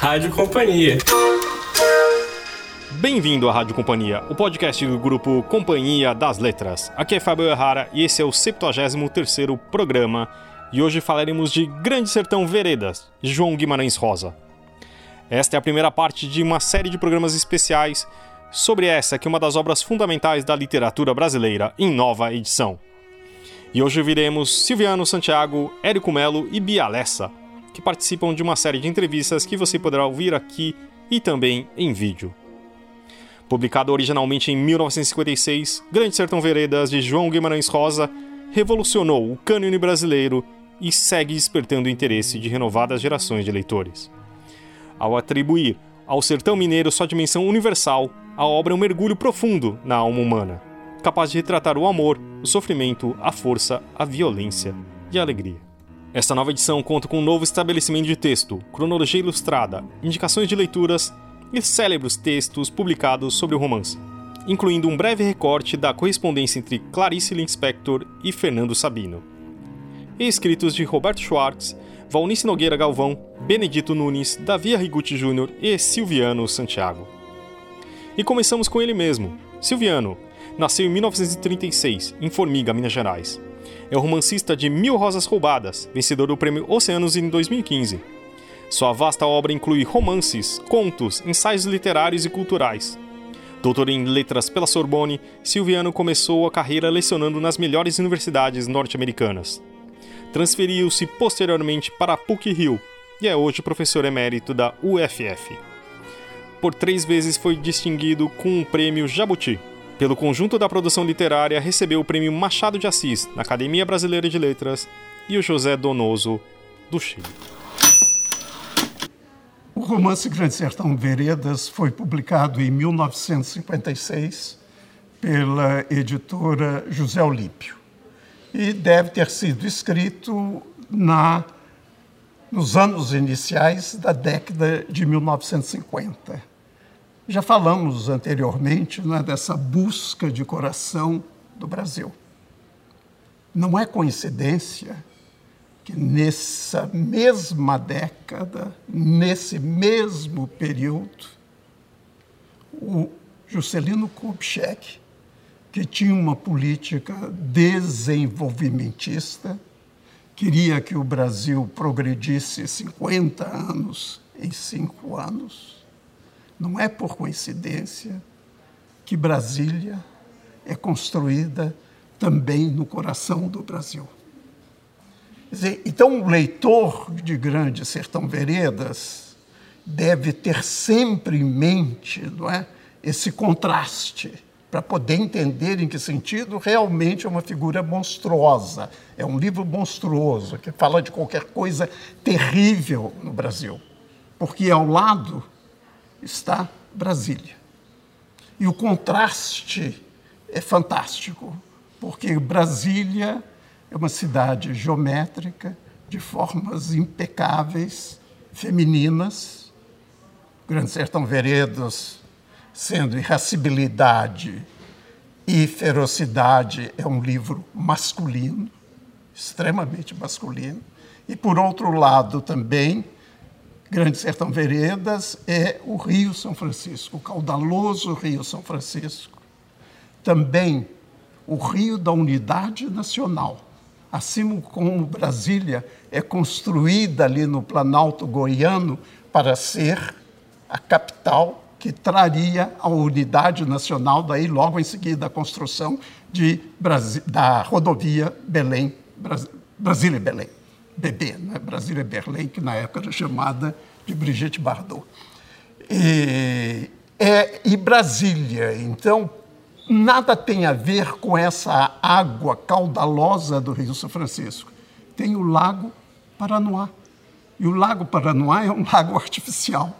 Rádio Companhia. Bem-vindo à Rádio Companhia, o podcast do grupo Companhia das Letras. Aqui é Fábio Errara e esse é o 73º programa e hoje falaremos de Grande Sertão Veredas, de João Guimarães Rosa. Esta é a primeira parte de uma série de programas especiais sobre essa que é uma das obras fundamentais da literatura brasileira em nova edição. E hoje ouviremos Silviano Santiago, Érico Melo e Bia Lessa, que participam de uma série de entrevistas que você poderá ouvir aqui e também em vídeo. Publicado originalmente em 1956, Grande Sertão Veredas de João Guimarães Rosa revolucionou o cânone brasileiro e segue despertando o interesse de renovadas gerações de leitores. Ao atribuir ao sertão mineiro sua dimensão universal, a obra é um mergulho profundo na alma humana, capaz de retratar o amor, o sofrimento, a força, a violência e a alegria. Esta nova edição conta com um novo estabelecimento de texto, cronologia ilustrada, indicações de leituras e célebres textos publicados sobre o romance, incluindo um breve recorte da correspondência entre Clarice Lispector e Fernando Sabino. E escritos de Roberto Schwartz, Valnice Nogueira Galvão, Benedito Nunes, Davi Arrigucci Jr. e Silviano Santiago. E começamos com ele mesmo. Silviano nasceu em 1936, em Formiga, Minas Gerais. É o romancista de Mil Rosas Roubadas, vencedor do prêmio Oceanos em 2015. Sua vasta obra inclui romances, contos, ensaios literários e culturais. Doutor em letras pela Sorbonne, Silviano começou a carreira lecionando nas melhores universidades norte-americanas. Transferiu-se posteriormente para a PUC-Rio e é hoje professor emérito da UFF por três vezes foi distinguido com o prêmio Jabuti. Pelo conjunto da produção literária, recebeu o prêmio Machado de Assis na Academia Brasileira de Letras e o José Donoso do Chile. O romance Grande Sertão Veredas foi publicado em 1956 pela editora José Olímpio e deve ter sido escrito na nos anos iniciais da década de 1950. Já falamos anteriormente né, dessa busca de coração do Brasil. Não é coincidência que nessa mesma década, nesse mesmo período, o Juscelino Kubitschek, que tinha uma política desenvolvimentista, queria que o Brasil progredisse 50 anos em cinco anos, não é por coincidência que Brasília é construída também no coração do Brasil. Dizer, então, o leitor de Grande Sertão Veredas deve ter sempre em mente não é, esse contraste, para poder entender em que sentido realmente é uma figura monstruosa. É um livro monstruoso, que fala de qualquer coisa terrível no Brasil. Porque ao lado está Brasília. E o contraste é fantástico, porque Brasília é uma cidade geométrica, de formas impecáveis, femininas. Grande Sertão Veredas, sendo irascibilidade e ferocidade, é um livro masculino, extremamente masculino. E, por outro lado, também Grande Sertão Veredas é o Rio São Francisco, o caudaloso Rio São Francisco. Também o Rio da Unidade Nacional. Assim como Brasília é construída ali no Planalto Goiano para ser a capital que traria a unidade nacional, daí logo em seguida a construção de da rodovia Belém, Brasília BB, né? Brasília Berlim, que na época era chamada de Brigitte Bardot. E, é, e Brasília, então, nada tem a ver com essa água caudalosa do Rio São Francisco. Tem o Lago Paranoá. E o Lago Paranoá é um lago artificial.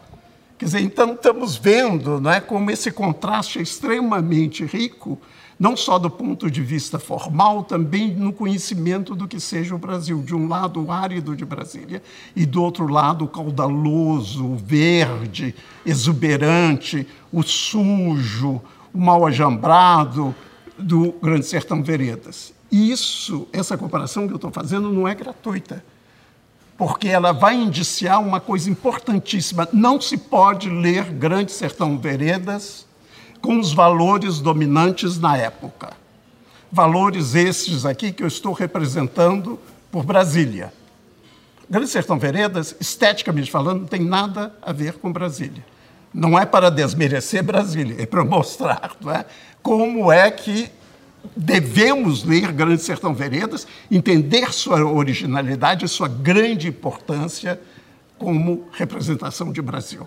Quer dizer, então estamos vendo não é, como esse contraste é extremamente rico não só do ponto de vista formal, também no conhecimento do que seja o Brasil. De um lado, o árido de Brasília, e do outro lado, o caudaloso, o verde, exuberante, o sujo, o mal ajambrado do Grande Sertão Veredas. Isso, essa comparação que eu estou fazendo, não é gratuita. porque ela vai indiciar uma coisa importantíssima. Não se pode ler Grande Sertão Veredas com os valores dominantes na época. Valores estes aqui que eu estou representando por Brasília. Grande Sertão Veredas, esteticamente falando, não tem nada a ver com Brasília. Não é para desmerecer Brasília, é para mostrar é? como é que devemos ler Grande Sertão Veredas, entender sua originalidade e sua grande importância como representação de Brasil.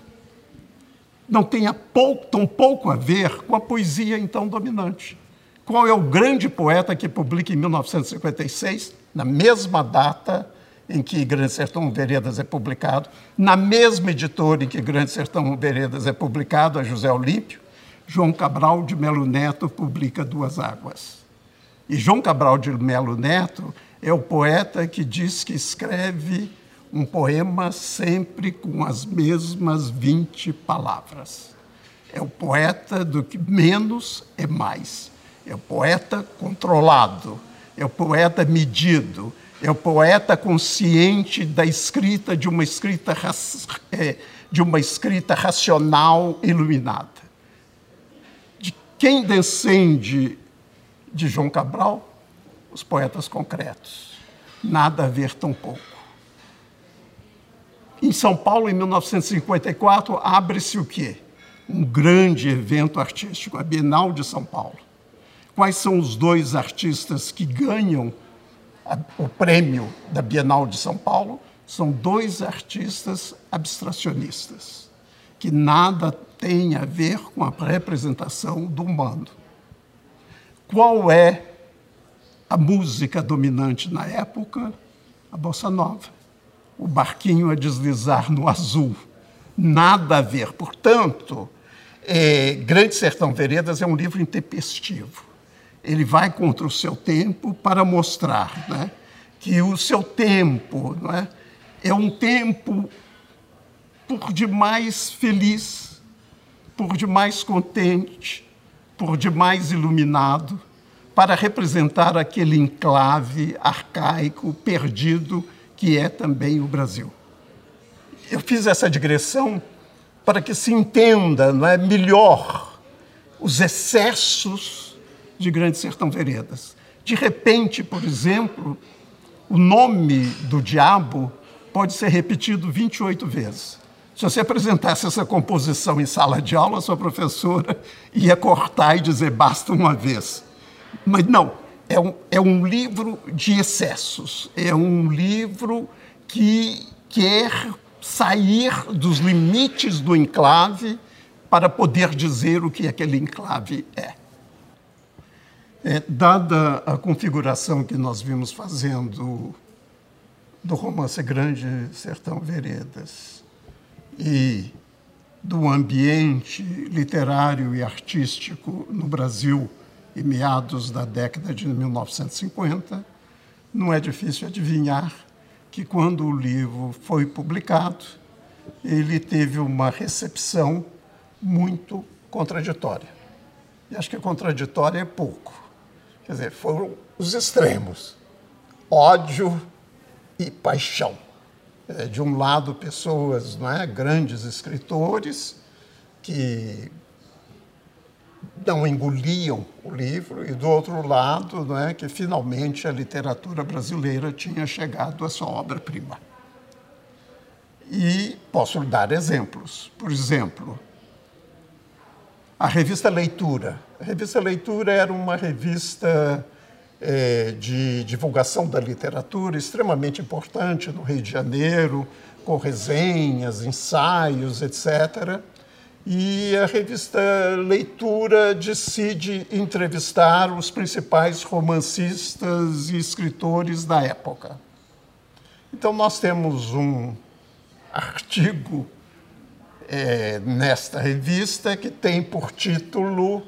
Não tem pouco, tão pouco a ver com a poesia então dominante. Qual é o grande poeta que publica em 1956, na mesma data em que Grande Sertão Veredas é publicado, na mesma editora em que Grande Sertão Veredas é publicado, a José Olímpio, João Cabral de Melo Neto publica Duas Águas. E João Cabral de Melo Neto é o poeta que diz que escreve um poema sempre com as mesmas 20 palavras. É o poeta do que menos é mais. É o poeta controlado, é o poeta medido, é o poeta consciente da escrita de uma escrita é, de uma escrita racional iluminada. De quem descende de João Cabral? Os poetas concretos. Nada a ver tão pouco. Em São Paulo, em 1954, abre-se o quê? Um grande evento artístico, a Bienal de São Paulo. Quais são os dois artistas que ganham a, o prêmio da Bienal de São Paulo? São dois artistas abstracionistas, que nada têm a ver com a representação do humano. Qual é a música dominante na época? A bossa nova. O barquinho a deslizar no azul. Nada a ver. Portanto, é, Grande Sertão Veredas é um livro intempestivo ele vai contra o seu tempo para mostrar né, que o seu tempo não é, é um tempo por demais feliz, por demais contente, por demais iluminado, para representar aquele enclave arcaico, perdido, que é também o Brasil. Eu fiz essa digressão para que se entenda não é, melhor os excessos de Grande Sertão Veredas. De repente, por exemplo, o nome do diabo pode ser repetido 28 vezes. Se você apresentasse essa composição em sala de aula, a sua professora ia cortar e dizer basta uma vez. Mas não, é um, é um livro de excessos, é um livro que quer sair dos limites do enclave para poder dizer o que aquele enclave é. É, dada a configuração que nós vimos fazendo do romance Grande Sertão Veredas e do ambiente literário e artístico no Brasil em meados da década de 1950, não é difícil adivinhar que quando o livro foi publicado, ele teve uma recepção muito contraditória. E acho que contraditória é pouco Quer dizer, foram os extremos: ódio e paixão. De um lado, pessoas, não é, grandes escritores que não engoliam o livro, e do outro lado, não é, que finalmente a literatura brasileira tinha chegado à sua obra-prima. E posso dar exemplos. Por exemplo, a revista Leitura. A revista Leitura era uma revista é, de divulgação da literatura extremamente importante no Rio de Janeiro, com resenhas, ensaios, etc. E a revista Leitura decide entrevistar os principais romancistas e escritores da época. Então, nós temos um artigo é, nesta revista que tem por título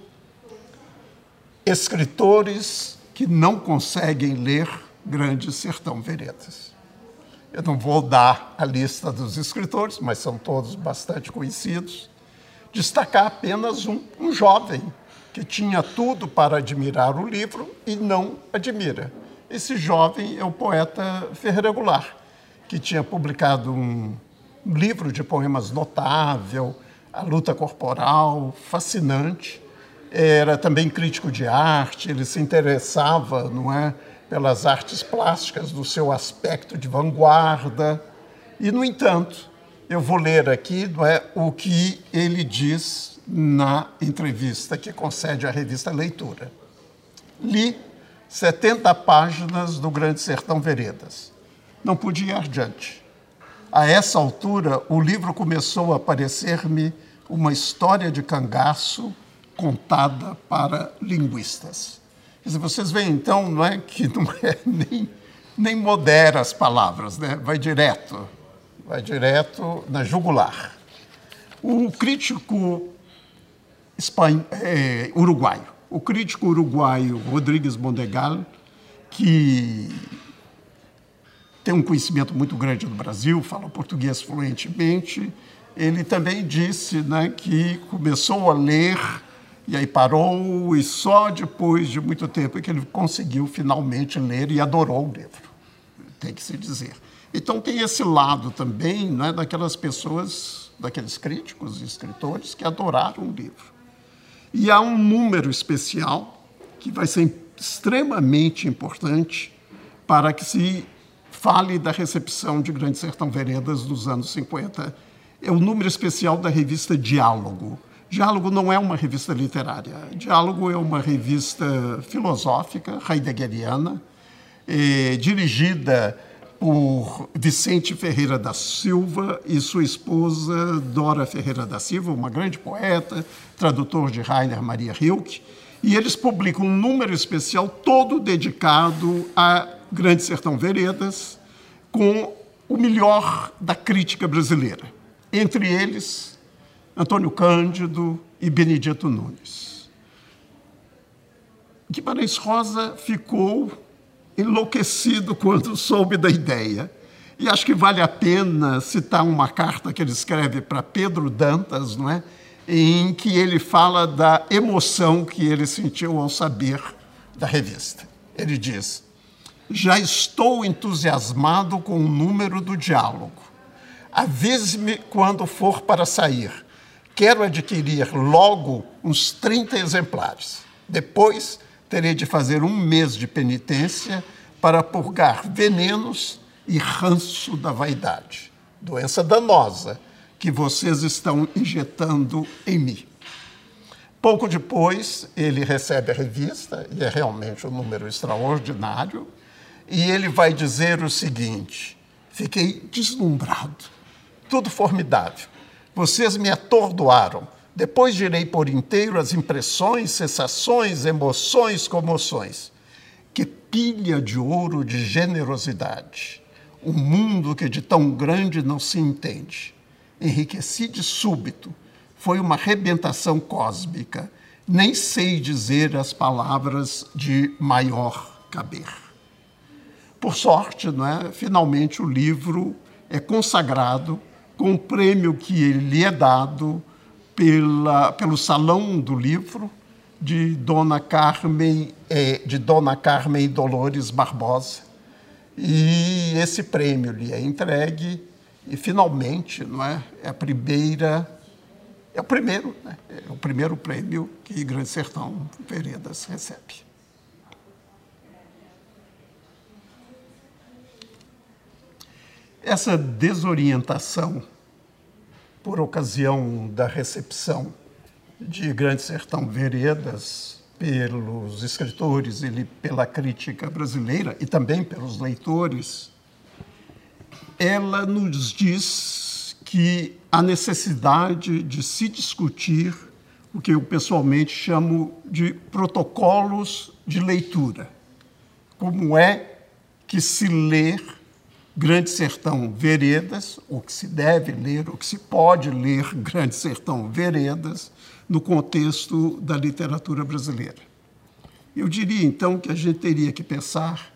Escritores que não conseguem ler Grande Sertão Veredas. Eu não vou dar a lista dos escritores, mas são todos bastante conhecidos. Destacar apenas um, um jovem que tinha tudo para admirar o livro e não admira. Esse jovem é o poeta Ferreira Goulart que tinha publicado um livro de poemas notável, A Luta Corporal, fascinante. Era também crítico de arte, ele se interessava, não é, pelas artes plásticas do seu aspecto de vanguarda. E, no entanto, eu vou ler aqui não é, o que ele diz na entrevista que concede à revista Leitura. Li 70 páginas do Grande Sertão Veredas. Não podia ir adiante. A essa altura, o livro começou a parecer-me uma história de cangaço contada para linguistas. Dizer, vocês veem então, não é que não é nem, nem modera as palavras, né? vai direto, vai direto na jugular. O crítico é, uruguaio, o crítico uruguaio Rodrigues Mondegal, que tem um conhecimento muito grande do Brasil, fala português fluentemente, ele também disse né, que começou a ler e aí parou, e só depois de muito tempo é que ele conseguiu finalmente ler e adorou o livro, tem que se dizer. Então tem esse lado também né, daquelas pessoas, daqueles críticos e escritores que adoraram o livro. E há um número especial que vai ser extremamente importante para que se fale da recepção de Grande Sertão Veredas dos anos 50. É o número especial da revista Diálogo, Diálogo não é uma revista literária. Diálogo é uma revista filosófica, heideggeriana, eh, dirigida por Vicente Ferreira da Silva e sua esposa Dora Ferreira da Silva, uma grande poeta, tradutor de Rainer Maria Rilke. E eles publicam um número especial todo dedicado a Grande Sertão Veredas, com o melhor da crítica brasileira. Entre eles, Antônio Cândido e Benedito Nunes. Guimarães Rosa ficou enlouquecido quando soube da ideia. E acho que vale a pena citar uma carta que ele escreve para Pedro Dantas, não é? em que ele fala da emoção que ele sentiu ao saber da revista. Ele diz: Já estou entusiasmado com o número do diálogo. Avise-me quando for para sair Quero adquirir logo uns 30 exemplares. Depois terei de fazer um mês de penitência para purgar venenos e ranço da vaidade, doença danosa que vocês estão injetando em mim. Pouco depois, ele recebe a revista, e é realmente um número extraordinário, e ele vai dizer o seguinte: fiquei deslumbrado, tudo formidável. Vocês me atordoaram. Depois direi por inteiro as impressões, sensações, emoções, comoções. Que pilha de ouro de generosidade! Um mundo que de tão grande não se entende. Enriqueci de súbito. Foi uma rebentação cósmica. Nem sei dizer as palavras de maior caber. Por sorte, não é? finalmente o livro é consagrado com o prêmio que lhe é dado pela, pelo Salão do Livro de Dona Carmen, eh, de Dona Carmen Dolores Barbosa. E esse prêmio lhe é entregue e finalmente, não é, é a primeira é o primeiro, né? é o primeiro prêmio que Grande Sertão Veredas recebe. Essa desorientação, por ocasião da recepção de Grande Sertão Veredas pelos escritores e pela crítica brasileira e também pelos leitores, ela nos diz que a necessidade de se discutir o que eu pessoalmente chamo de protocolos de leitura. Como é que se lê Grande Sertão Veredas, o que se deve ler, o que se pode ler Grande Sertão Veredas no contexto da literatura brasileira. Eu diria então que a gente teria que pensar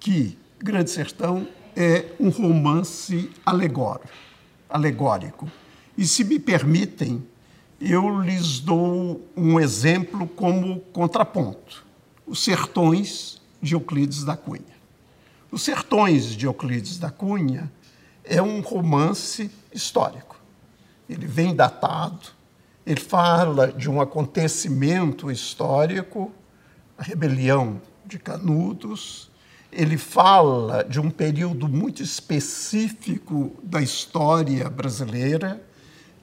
que Grande Sertão é um romance alegórico, alegórico. E se me permitem, eu lhes dou um exemplo como contraponto: Os Sertões de Euclides da Cunha. Os Sertões de Euclides da Cunha é um romance histórico. Ele vem datado, ele fala de um acontecimento histórico, a rebelião de Canudos, ele fala de um período muito específico da história brasileira,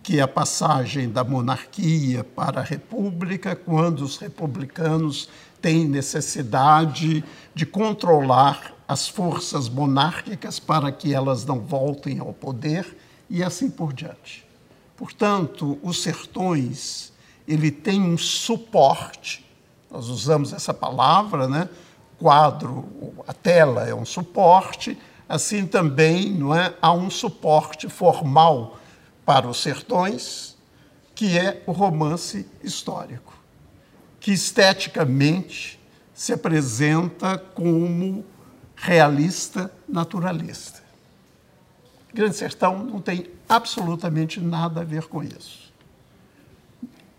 que é a passagem da monarquia para a república, quando os republicanos têm necessidade de controlar as forças monárquicas para que elas não voltem ao poder e assim por diante. Portanto, os sertões, ele tem um suporte, nós usamos essa palavra, né? quadro, a tela é um suporte, assim também não é, há um suporte formal para os sertões, que é o romance histórico, que esteticamente se apresenta como realista naturalista. Grande Sertão não tem absolutamente nada a ver com isso.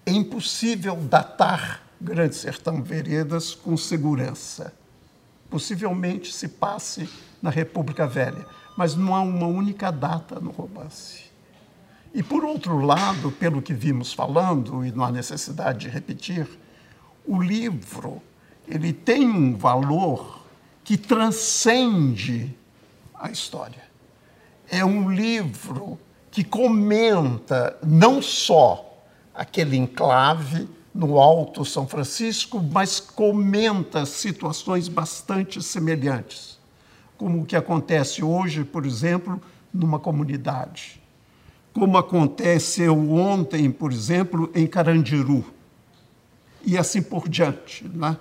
É impossível datar Grande Sertão Veredas com segurança possivelmente se passe na República Velha, mas não há uma única data no romance. E por outro lado, pelo que vimos falando, e não há necessidade de repetir, o livro ele tem um valor que transcende a história. É um livro que comenta não só aquele enclave no Alto São Francisco, mas comenta situações bastante semelhantes, como o que acontece hoje, por exemplo, numa comunidade, como aconteceu ontem, por exemplo, em Carandiru, e assim por diante. Né?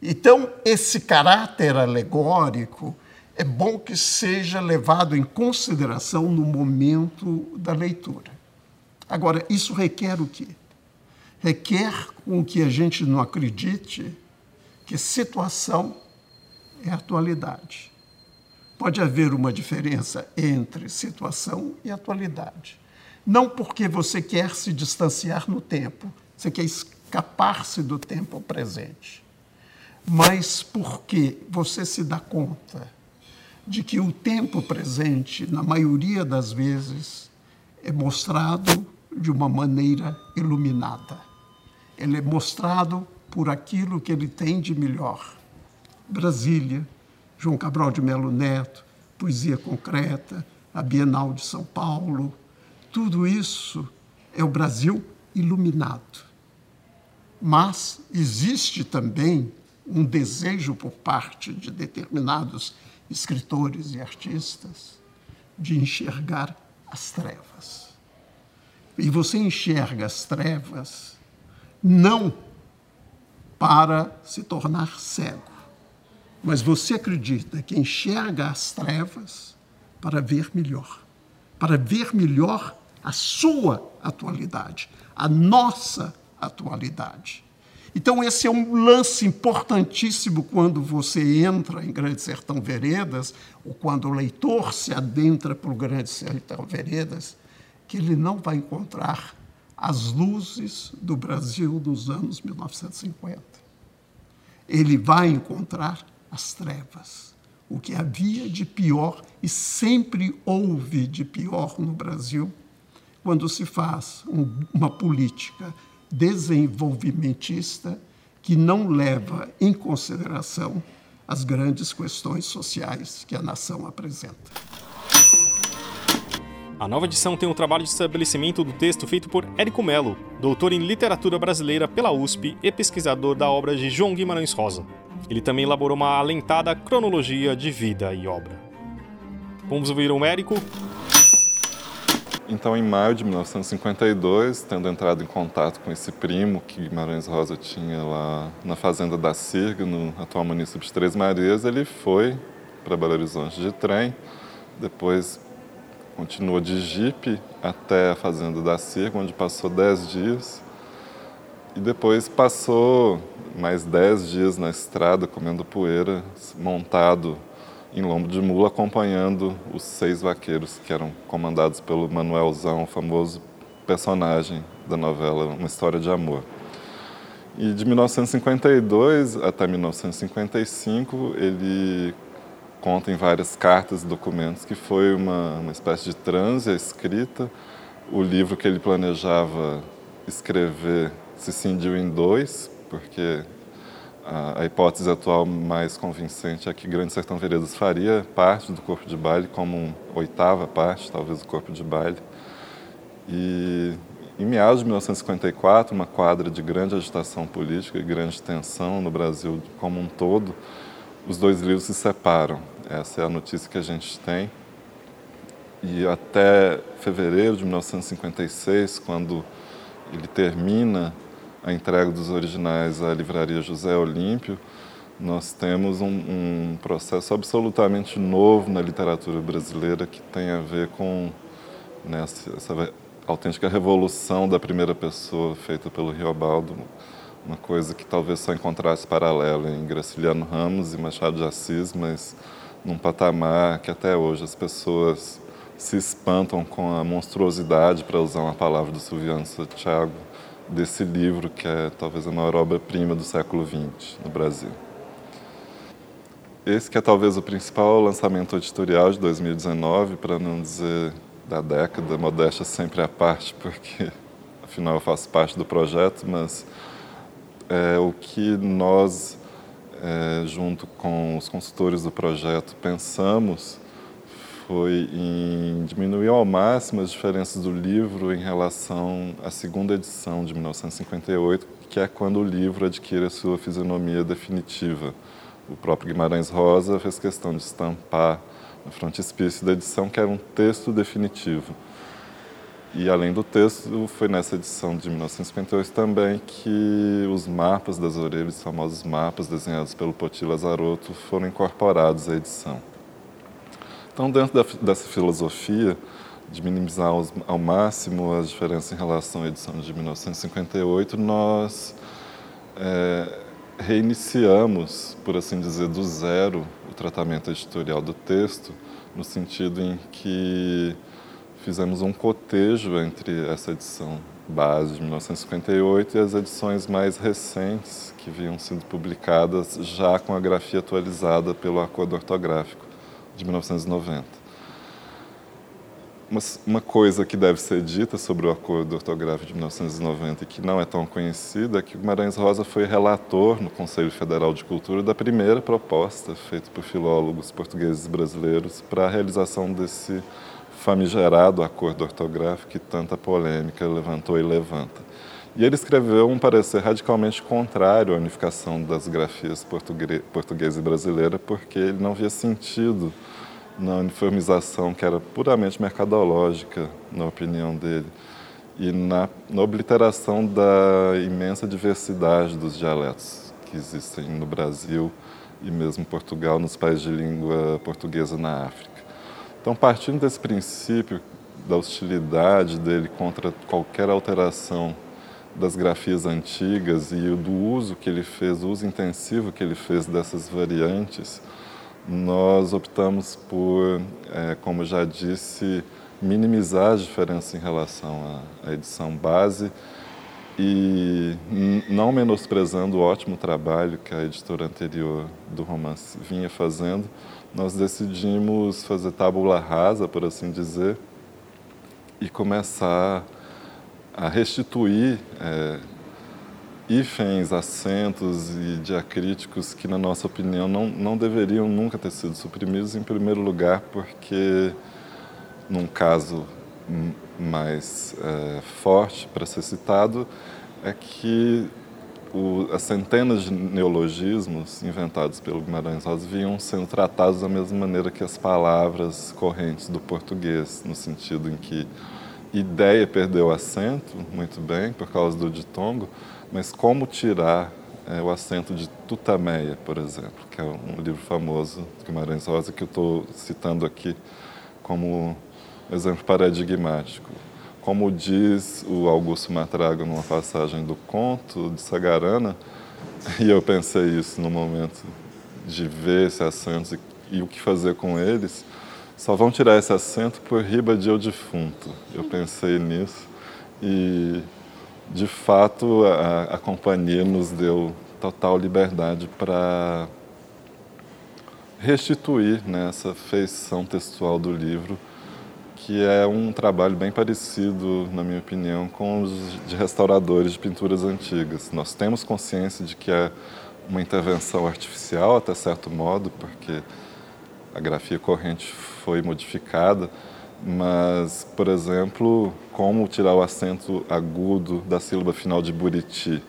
Então, esse caráter alegórico é bom que seja levado em consideração no momento da leitura. Agora, isso requer o quê? requer com que a gente não acredite que situação é atualidade. Pode haver uma diferença entre situação e atualidade. Não porque você quer se distanciar no tempo, você quer escapar-se do tempo presente, mas porque você se dá conta de que o tempo presente, na maioria das vezes, é mostrado de uma maneira iluminada ele é mostrado por aquilo que ele tem de melhor. Brasília, João Cabral de Melo Neto, Poesia Concreta, a Bienal de São Paulo, tudo isso é o Brasil iluminado. Mas existe também um desejo por parte de determinados escritores e artistas de enxergar as trevas. E você enxerga as trevas não para se tornar cego, mas você acredita que enxerga as trevas para ver melhor, para ver melhor a sua atualidade, a nossa atualidade. Então, esse é um lance importantíssimo quando você entra em Grande Sertão Veredas, ou quando o leitor se adentra para o Grande Sertão Veredas, que ele não vai encontrar as luzes do Brasil dos anos 1950. Ele vai encontrar as trevas, o que havia de pior e sempre houve de pior no Brasil quando se faz um, uma política desenvolvimentista que não leva em consideração as grandes questões sociais que a nação apresenta. A nova edição tem um trabalho de estabelecimento do texto feito por Érico Melo, doutor em literatura brasileira pela USP e pesquisador da obra de João Guimarães Rosa. Ele também elaborou uma alentada cronologia de vida e obra. Vamos ouvir o Érico. Então, em maio de 1952, tendo entrado em contato com esse primo que Guimarães Rosa tinha lá na fazenda da Cirga, no atual município de Três Marias, ele foi para Belo Horizonte de trem, depois continuou de jipe até a fazenda da Circa, onde passou 10 dias. E depois passou mais 10 dias na estrada, comendo poeira, montado em lombo de mula, acompanhando os seis vaqueiros que eram comandados pelo Manuelzão, o famoso personagem da novela Uma História de Amor. E de 1952 até 1955, ele conta em várias cartas e documentos que foi uma, uma espécie de transe escrita. O livro que ele planejava escrever se cindiu em dois, porque a, a, hipótese atual mais convincente é que Grande Sertão Veredas faria parte do corpo de baile, como oitava parte, talvez, do corpo de baile. E em meados de 1954, uma quadra de grande agitação política e grande tensão no Brasil como um todo, os dois livros se separam. Essa é a notícia que a gente tem. E até fevereiro de 1956, quando ele termina a entrega dos originais à livraria José Olímpio, nós temos um, um, processo absolutamente novo na literatura brasileira que tem a ver com né, essa autêntica revolução da primeira pessoa feita pelo Riobaldo, uma coisa que talvez só encontrasse paralelo em Graciliano Ramos e Machado de Assis, mas num patamar que até hoje as pessoas se espantam com a monstruosidade, para usar uma palavra do Silviano Santiago, desse livro, que é talvez a maior obra-prima do século XX no Brasil. Esse que é talvez o principal lançamento editorial de 2019, para não dizer da década, modéstia sempre à parte, porque afinal eu faço parte do projeto, mas é, o que nós, é, junto com os consultores do projeto, pensamos foi em diminuir ao máximo as diferenças do livro em relação à segunda edição de 1958, que é quando o livro adquire a sua fisionomia definitiva. O próprio Guimarães Rosa fez questão de estampar no frontispício da edição que era um texto definitivo. E além do texto, foi nessa edição de 1958 também que os mapas das orelhas, os famosos mapas desenhados pelo Poti Lazarotto, foram incorporados à edição. Então, dentro da, dessa filosofia de minimizar ao máximo as diferenças em relação à edição de 1958, nós é, reiniciamos, por assim dizer, do zero o tratamento editorial do texto, no sentido em que fizemos um cotejo entre essa edição base de 1958 e as edições mais recentes que vinham sendo publicadas já com a grafia atualizada pelo acordo ortográfico de 1990. Uma, uma coisa que deve ser dita sobre o acordo ortográfico de 1990 e que não é tão conhecida é que Guimarães Rosa foi relator no Conselho Federal de Cultura da primeira proposta feita por filólogos portugueses brasileiros para a realização desse famigerado acordo ortográfico que tanta polêmica levantou e levanta. E ele escreveu um parecer radicalmente contrário à unificação das grafias portuguesa e brasileira, porque ele não via sentido na uniformização que era puramente mercadológica, na opinião dele, e na, na obliteração da imensa diversidade dos dialetos que existem no Brasil e mesmo em Portugal, nos países de língua portuguesa na África. Então, partindo desse princípio da hostilidade dele contra qualquer alteração das grafias antigas e do uso que ele fez, o uso intensivo que ele fez dessas variantes, nós optamos por, é, como já disse, minimizar as diferenças em relação à edição base e não menosprezando o ótimo trabalho que a editora anterior do romance vinha fazendo, nós decidimos fazer tábula rasa, por assim dizer, e começar a restituir é, hífens, acentos e diacríticos que, na nossa opinião, não, não deveriam nunca ter sido suprimidos, em primeiro lugar, porque, num caso mais é, forte para ser citado, é que o, as centenas de neologismos inventados pelo Guimarães Rosa vinham sendo tratados da mesma maneira que as palavras correntes do português, no sentido em que ideia perdeu acento, muito bem, por causa do ditongo, mas como tirar é, o acento de Tutameia, por exemplo, que é um livro famoso de Guimarães Rosa que eu estou citando aqui como exemplo paradigmático. Como diz o Augusto Matraga numa passagem do conto de Sagarana, e eu pensei isso no momento de ver esse acento e, e o que fazer com eles, só vão tirar esse acento por riba de eu defunto. Eu pensei nisso e, de fato, a, a companhia nos deu total liberdade para restituir né, feição textual do livro, que é um trabalho bem parecido, na minha opinião, com os de restauradores de pinturas antigas. Nós temos consciência de que é uma intervenção artificial, até certo modo, porque a grafia corrente foi modificada, mas, por exemplo, como tirar o acento agudo da sílaba final de Buriti,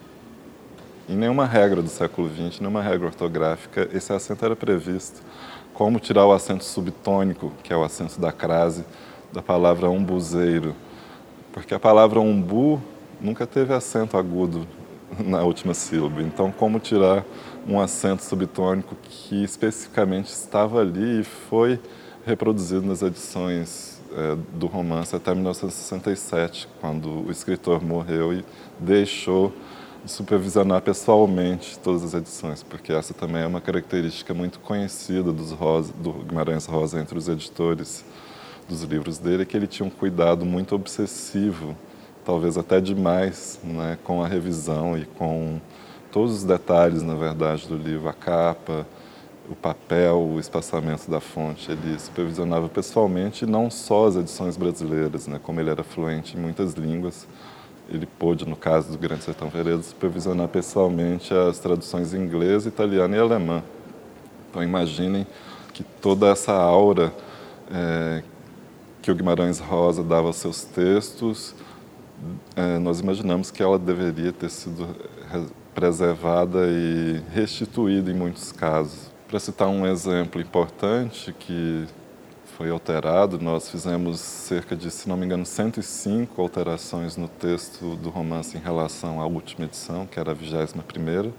em nenhuma regra do século XX, nenhuma regra ortográfica, esse acento era previsto. Como tirar o acento subtônico, que é o acento da crase, da palavra umbuzeiro. Porque a palavra umbu nunca teve acento agudo na última sílaba. Então, como tirar um acento subtônico que especificamente estava ali e foi reproduzido nas edições é, do romance até 1967, quando o escritor morreu e deixou supervisionar pessoalmente todas as edições, porque essa também é uma característica muito conhecida dos Rosa, do Guimarães Rosa entre os editores dos livros dele, que ele tinha um cuidado muito obsessivo, talvez até demais, né, com a revisão e com todos os detalhes, na verdade, do livro, a capa, o papel, o espaçamento da fonte. Ele supervisionava pessoalmente não só as edições brasileiras, né, como ele era fluente em muitas línguas, ele pôde, no caso do Grande Sertão Veredas, supervisionar pessoalmente as traduções em inglês, italiano e alemã. Então imaginem que toda essa aura é, que o Guimarães Rosa dava aos seus textos, é, nós imaginamos que ela deveria ter sido preservada e restituída em muitos casos. Para citar um exemplo importante que foi alterado. Nós fizemos cerca de, se não me engano, 105 alterações no texto do romance em relação à última edição, que era a 21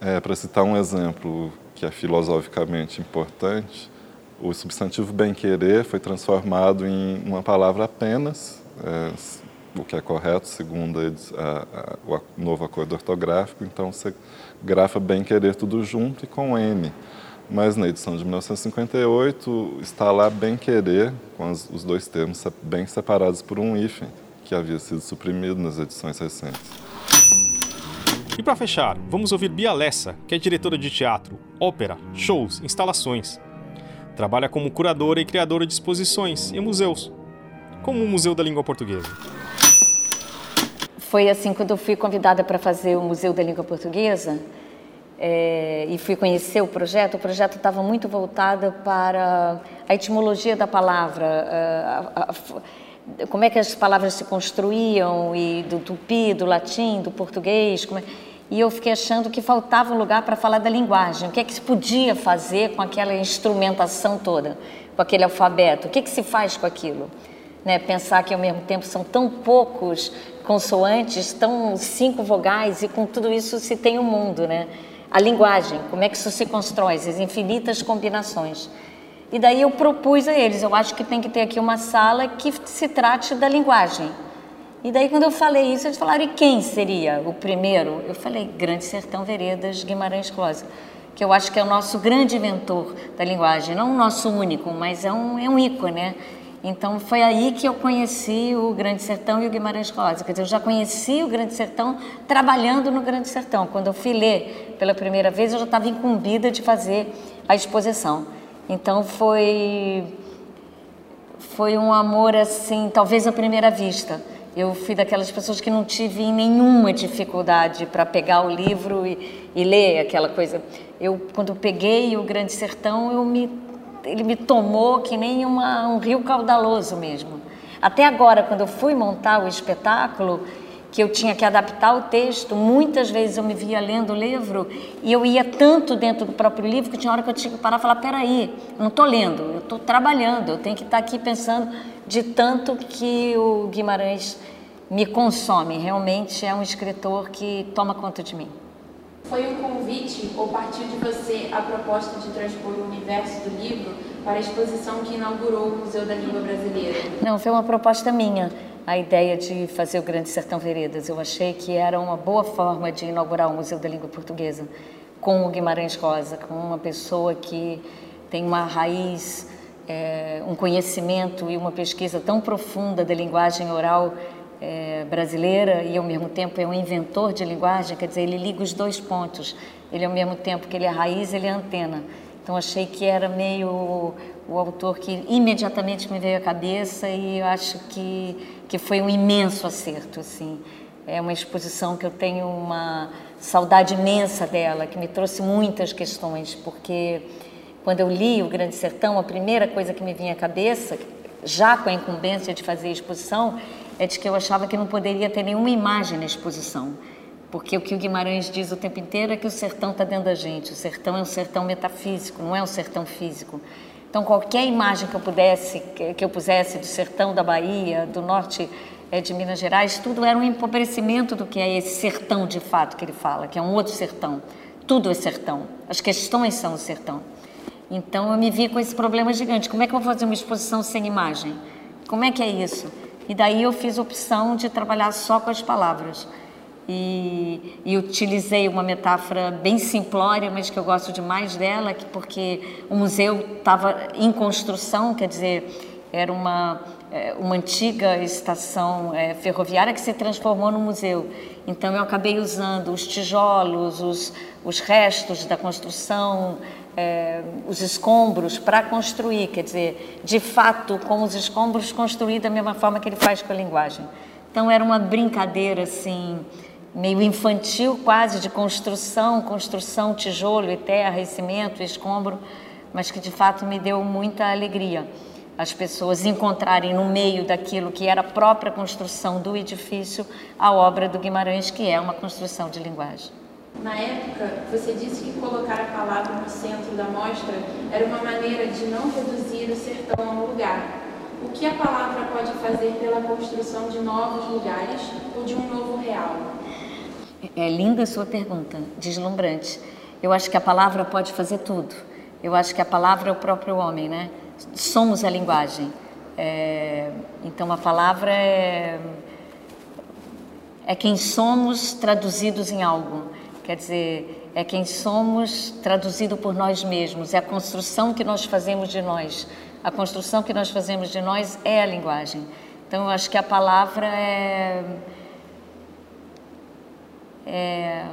é, Para citar um exemplo que é filosoficamente importante, o substantivo bem-querer foi transformado em uma palavra apenas, é, o que é correto segundo a, a, a, o novo acordo ortográfico, então você grafa bem-querer tudo junto e com N mas na edição de 1958 está lá bem querer, com os dois termos bem separados por um hífen, que havia sido suprimido nas edições recentes. E para fechar, vamos ouvir Bia Lessa, que é diretora de teatro, ópera, shows, instalações. Trabalha como curadora e criadora de exposições e museus, como o Museu da Língua Portuguesa. Foi assim quando eu fui convidada para fazer o Museu da Língua Portuguesa, é, e fui conhecer o projeto, o projeto estava muito voltado para a etimologia da palavra, a, a, a, como é que as palavras se construíam, e do tupi, do latim, do português. É, e eu fiquei achando que faltava um lugar para falar da linguagem, o que é que se podia fazer com aquela instrumentação toda, com aquele alfabeto, o que, é que se faz com aquilo? Né, pensar que ao mesmo tempo são tão poucos consoantes, tão cinco vogais e com tudo isso se tem o um mundo, né? a linguagem, como é que isso se constrói, as infinitas combinações. E daí eu propus a eles, eu acho que tem que ter aqui uma sala que se trate da linguagem. E daí quando eu falei isso, eles falaram, e quem seria o primeiro? Eu falei, Grande Sertão Veredas, Guimarães Rosa, que eu acho que é o nosso grande inventor da linguagem, não o nosso único, mas é um, é um ícone, né? Então foi aí que eu conheci o Grande Sertão e o Guimarães Rosa. Quer dizer, eu já conheci o Grande Sertão trabalhando no Grande Sertão. Quando eu fui ler pela primeira vez, eu já estava incumbida de fazer a exposição. Então foi foi um amor assim, talvez à primeira vista. Eu fui daquelas pessoas que não tive nenhuma dificuldade para pegar o livro e, e ler aquela coisa. Eu quando peguei o Grande Sertão, eu me ele me tomou que nem uma, um rio caudaloso mesmo. Até agora, quando eu fui montar o espetáculo, que eu tinha que adaptar o texto, muitas vezes eu me via lendo o livro e eu ia tanto dentro do próprio livro que tinha hora que eu tinha que parar e falar: peraí, não estou lendo, eu estou trabalhando, eu tenho que estar aqui pensando de tanto que o Guimarães me consome. Realmente é um escritor que toma conta de mim. Foi um convite ou partiu de você a proposta de transpor o universo do livro para a exposição que inaugurou o Museu da Língua Brasileira? Não, foi uma proposta minha a ideia de fazer o Grande Sertão Veredas. Eu achei que era uma boa forma de inaugurar o Museu da Língua Portuguesa com o Guimarães Rosa, com uma pessoa que tem uma raiz, é, um conhecimento e uma pesquisa tão profunda da linguagem oral é, brasileira e ao mesmo tempo é um inventor de linguagem, quer dizer, ele liga os dois pontos. Ele ao mesmo tempo que ele é raiz, ele é antena. Então achei que era meio o autor que imediatamente me veio à cabeça e eu acho que, que foi um imenso acerto, assim. É uma exposição que eu tenho uma saudade imensa dela, que me trouxe muitas questões, porque quando eu li O Grande Sertão, a primeira coisa que me vinha à cabeça, já com a incumbência de fazer a exposição, é de que eu achava que não poderia ter nenhuma imagem na exposição. Porque o que o Guimarães diz o tempo inteiro é que o sertão está dentro da gente. O sertão é um sertão metafísico, não é um sertão físico. Então, qualquer imagem que eu pudesse, que eu pusesse do sertão da Bahia, do norte é, de Minas Gerais, tudo era um empobrecimento do que é esse sertão de fato que ele fala, que é um outro sertão. Tudo é sertão. As questões são o sertão. Então, eu me vi com esse problema gigante. Como é que eu vou fazer uma exposição sem imagem? Como é que é isso? E daí eu fiz opção de trabalhar só com as palavras e, e, utilizei uma metáfora bem simplória, mas que eu gosto demais dela, que porque o museu estava em construção, quer dizer, era uma, é, uma antiga estação é, ferroviária que se transformou no museu. Então eu acabei usando os tijolos, os, os restos da construção, é, os escombros para construir, quer dizer, de fato, com os escombros construir da mesma forma que ele faz com a linguagem. Então era uma brincadeira assim meio infantil quase de construção, construção, tijolo e terra e cimento escombro, mas que de fato me deu muita alegria. As pessoas encontrarem no meio daquilo que era a própria construção do edifício a obra do Guimarães, que é uma construção de linguagem. Na época, você disse que colocar a palavra no centro da mostra era uma maneira de não reduzir o sertão a um lugar. O que a palavra pode fazer pela construção de novos lugares ou de um novo real? É linda a sua pergunta, deslumbrante. Eu acho que a palavra pode fazer tudo. Eu acho que a palavra é o próprio homem, né? Somos a linguagem. É, então a palavra é, é quem somos traduzidos em algo. Quer dizer, é quem somos traduzido por nós mesmos. É a construção que nós fazemos de nós. A construção que nós fazemos de nós é a linguagem. Então eu acho que a palavra é é,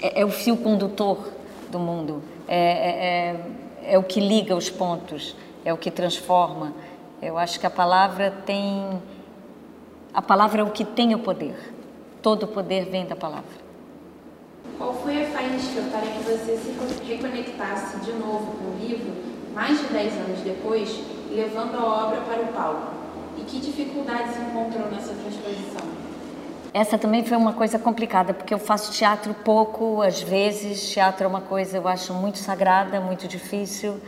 é, é o fio condutor do mundo, é, é, é, é o que liga os pontos, é o que transforma. Eu acho que a palavra tem. A palavra é o que tem o poder. Todo o poder vem da palavra. Qual foi a faísca para que você se reconectasse de novo com o livro, mais de 10 anos depois, levando a obra para o palco? E que dificuldades encontrou nessa transposição? Essa também foi uma coisa complicada, porque eu faço teatro pouco, às vezes. Teatro é uma coisa, eu acho, muito sagrada, muito difícil.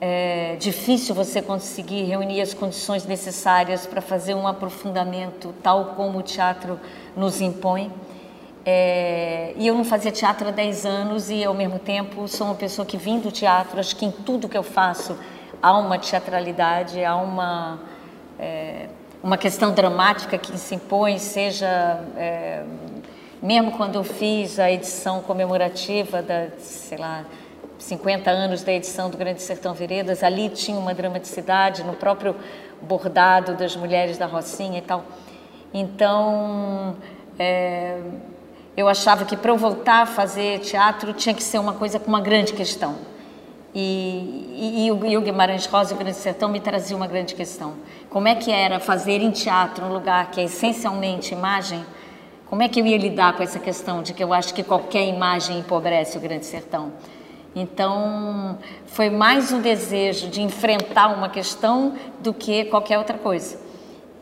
É difícil você conseguir reunir as condições necessárias para fazer um aprofundamento tal como o teatro nos impõe. É, e eu não fazia teatro há 10 anos e, ao mesmo tempo, sou uma pessoa que vim do teatro. Acho que em tudo que eu faço há uma teatralidade, há uma. É, uma questão dramática que se impõe, seja é, mesmo quando eu fiz a edição comemorativa da, sei lá, 50 anos da edição do Grande Sertão Veredas, ali tinha uma dramaticidade no próprio bordado das mulheres da Rocinha e tal. Então, é, eu achava que para eu voltar a fazer teatro tinha que ser uma coisa com uma grande questão. E, e, e, o, e o Guimarães Rosa e o Grande Sertão me trazia uma grande questão. Como é que era fazer em teatro um lugar que é essencialmente imagem? Como é que eu ia lidar com essa questão de que eu acho que qualquer imagem empobrece o Grande Sertão? Então, foi mais um desejo de enfrentar uma questão do que qualquer outra coisa.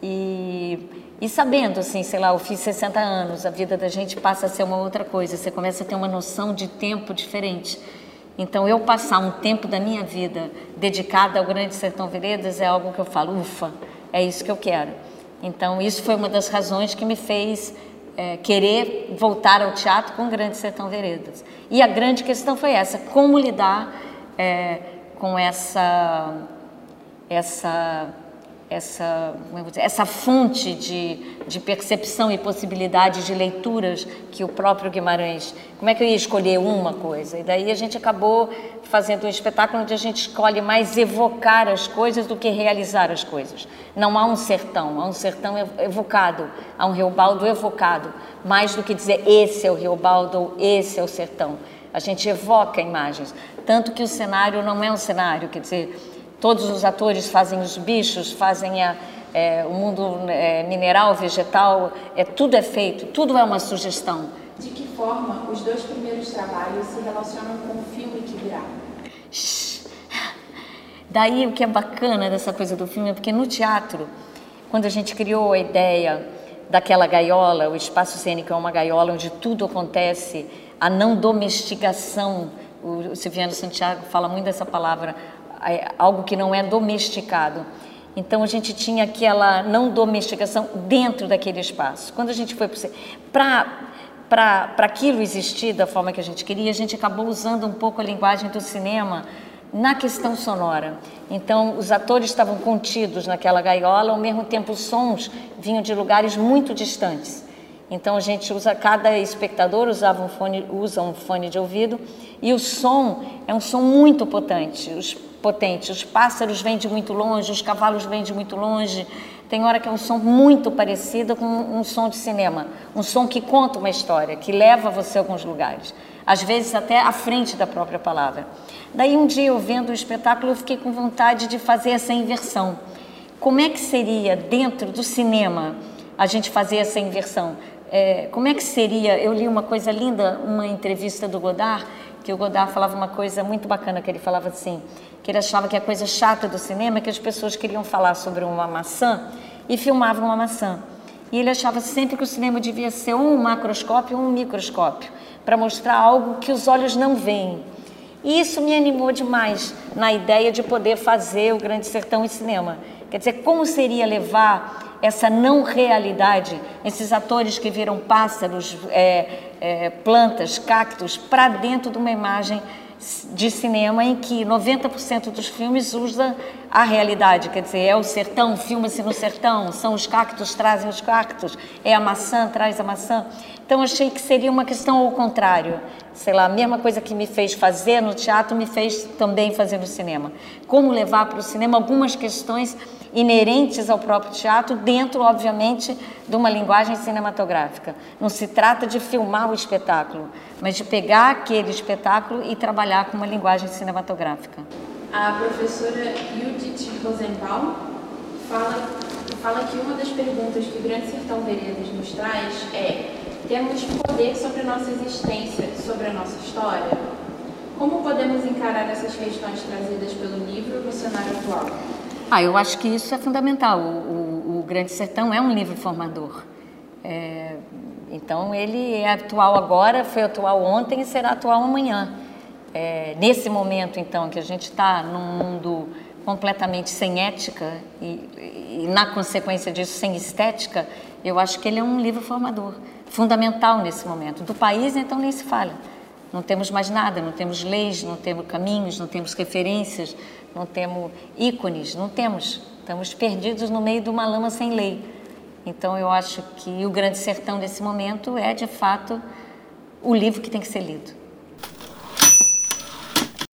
E, e sabendo, assim, sei lá, eu fiz 60 anos, a vida da gente passa a ser uma outra coisa, você começa a ter uma noção de tempo diferente. Então, eu passar um tempo da minha vida dedicada ao Grande Sertão Veredas é algo que eu falo, ufa, é isso que eu quero. Então, isso foi uma das razões que me fez é, querer voltar ao teatro com o Grande Sertão Veredas. E a grande questão foi essa: como lidar é, com essa, essa essa, dizer, essa fonte de, de percepção e possibilidade de leituras que o próprio Guimarães. Como é que eu ia escolher uma coisa? E daí a gente acabou fazendo um espetáculo onde a gente escolhe mais evocar as coisas do que realizar as coisas. Não há um sertão, há um sertão evocado, há um Riobaldo evocado, mais do que dizer esse é o Riobaldo ou esse é o sertão. A gente evoca imagens. Tanto que o cenário não é um cenário, quer dizer, todos os atores fazem os bichos, fazem a, é, o mundo é, mineral, vegetal, é, tudo é feito, tudo é uma sugestão. De que forma os dois primeiros trabalhos se relacionam com o filme que virá? Daí o que é bacana dessa coisa do filme é porque no teatro, quando a gente criou a ideia daquela gaiola, o espaço cênico é uma gaiola onde tudo acontece, a não domesticação. O Silviano Santiago fala muito dessa palavra, algo que não é domesticado. Então a gente tinha aquela não domesticação dentro daquele espaço. Quando a gente foi para para aquilo existir da forma que a gente queria, a gente acabou usando um pouco a linguagem do cinema na questão sonora. Então, os atores estavam contidos naquela gaiola, ao mesmo tempo, os sons vinham de lugares muito distantes. Então, a gente usa, cada espectador usava um fone, usa um fone de ouvido e o som é um som muito potente. Os, potente. os pássaros vêm de muito longe, os cavalos vêm de muito longe. Tem hora que é um som muito parecido com um som de cinema, um som que conta uma história, que leva você a alguns lugares às vezes até à frente da própria palavra. Daí um dia eu vendo o espetáculo eu fiquei com vontade de fazer essa inversão. Como é que seria dentro do cinema a gente fazer essa inversão? É, como é que seria? Eu li uma coisa linda, uma entrevista do Godard, que o Godard falava uma coisa muito bacana, que ele falava assim, que ele achava que a coisa chata do cinema é que as pessoas queriam falar sobre uma maçã e filmavam uma maçã. E ele achava sempre que o cinema devia ser um macroscópio ou um microscópio para mostrar algo que os olhos não veem. E isso me animou demais na ideia de poder fazer o Grande Sertão em cinema. Quer dizer, como seria levar essa não realidade, esses atores que viram pássaros, é, é, plantas, cactos, para dentro de uma imagem de cinema em que 90% dos filmes usa a realidade, quer dizer, é o sertão, filma-se no sertão, são os cactos, trazem os cactos, é a maçã, traz a maçã. Então achei que seria uma questão ao contrário. Sei lá, a mesma coisa que me fez fazer no teatro me fez também fazer no cinema. Como levar para o cinema algumas questões inerentes ao próprio teatro, dentro, obviamente, de uma linguagem cinematográfica. Não se trata de filmar o espetáculo, mas de pegar aquele espetáculo e trabalhar com uma linguagem cinematográfica. A professora Judith Rosenbaum fala, fala que uma das perguntas que o Grande Sertão Veredas nos traz é temos poder sobre a nossa existência, sobre a nossa história? Como podemos encarar essas questões trazidas pelo livro no cenário atual? Ah, eu acho que isso é fundamental. O, o, o Grande Sertão é um livro formador. É, então, ele é atual agora, foi atual ontem e será atual amanhã. É, nesse momento, então, que a gente está num mundo completamente sem ética e, e, na consequência disso, sem estética, eu acho que ele é um livro formador fundamental nesse momento. Do país, então, nem se fala. Não temos mais nada, não temos leis, não temos caminhos, não temos referências, não temos ícones, não temos. Estamos perdidos no meio de uma lama sem lei. Então, eu acho que o Grande Sertão, nesse momento, é, de fato, o livro que tem que ser lido.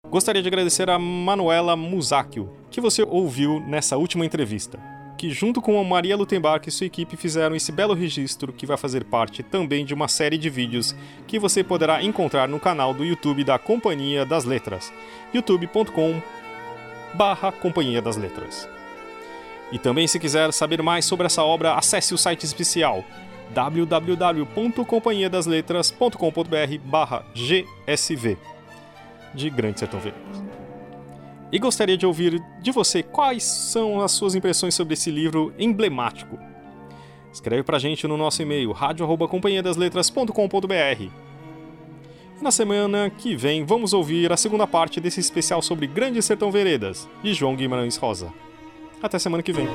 Gostaria de agradecer a Manuela Musacchio, que você ouviu nessa última entrevista que, junto com a Maria Lutembark e sua equipe, fizeram esse belo registro que vai fazer parte também de uma série de vídeos que você poderá encontrar no canal do YouTube da Companhia das Letras, youtube.com barra Companhia das Letras. E também, se quiser saber mais sobre essa obra, acesse o site especial www.companhiadasletras.com.br barra GSV de Grande Sertão Veredas e gostaria de ouvir de você quais são as suas impressões sobre esse livro emblemático. Escreve pra gente no nosso e-mail radio@companhiadasletras.com.br. Na semana que vem vamos ouvir a segunda parte desse especial sobre Grande Sertão Veredas, de João Guimarães Rosa. Até semana que vem.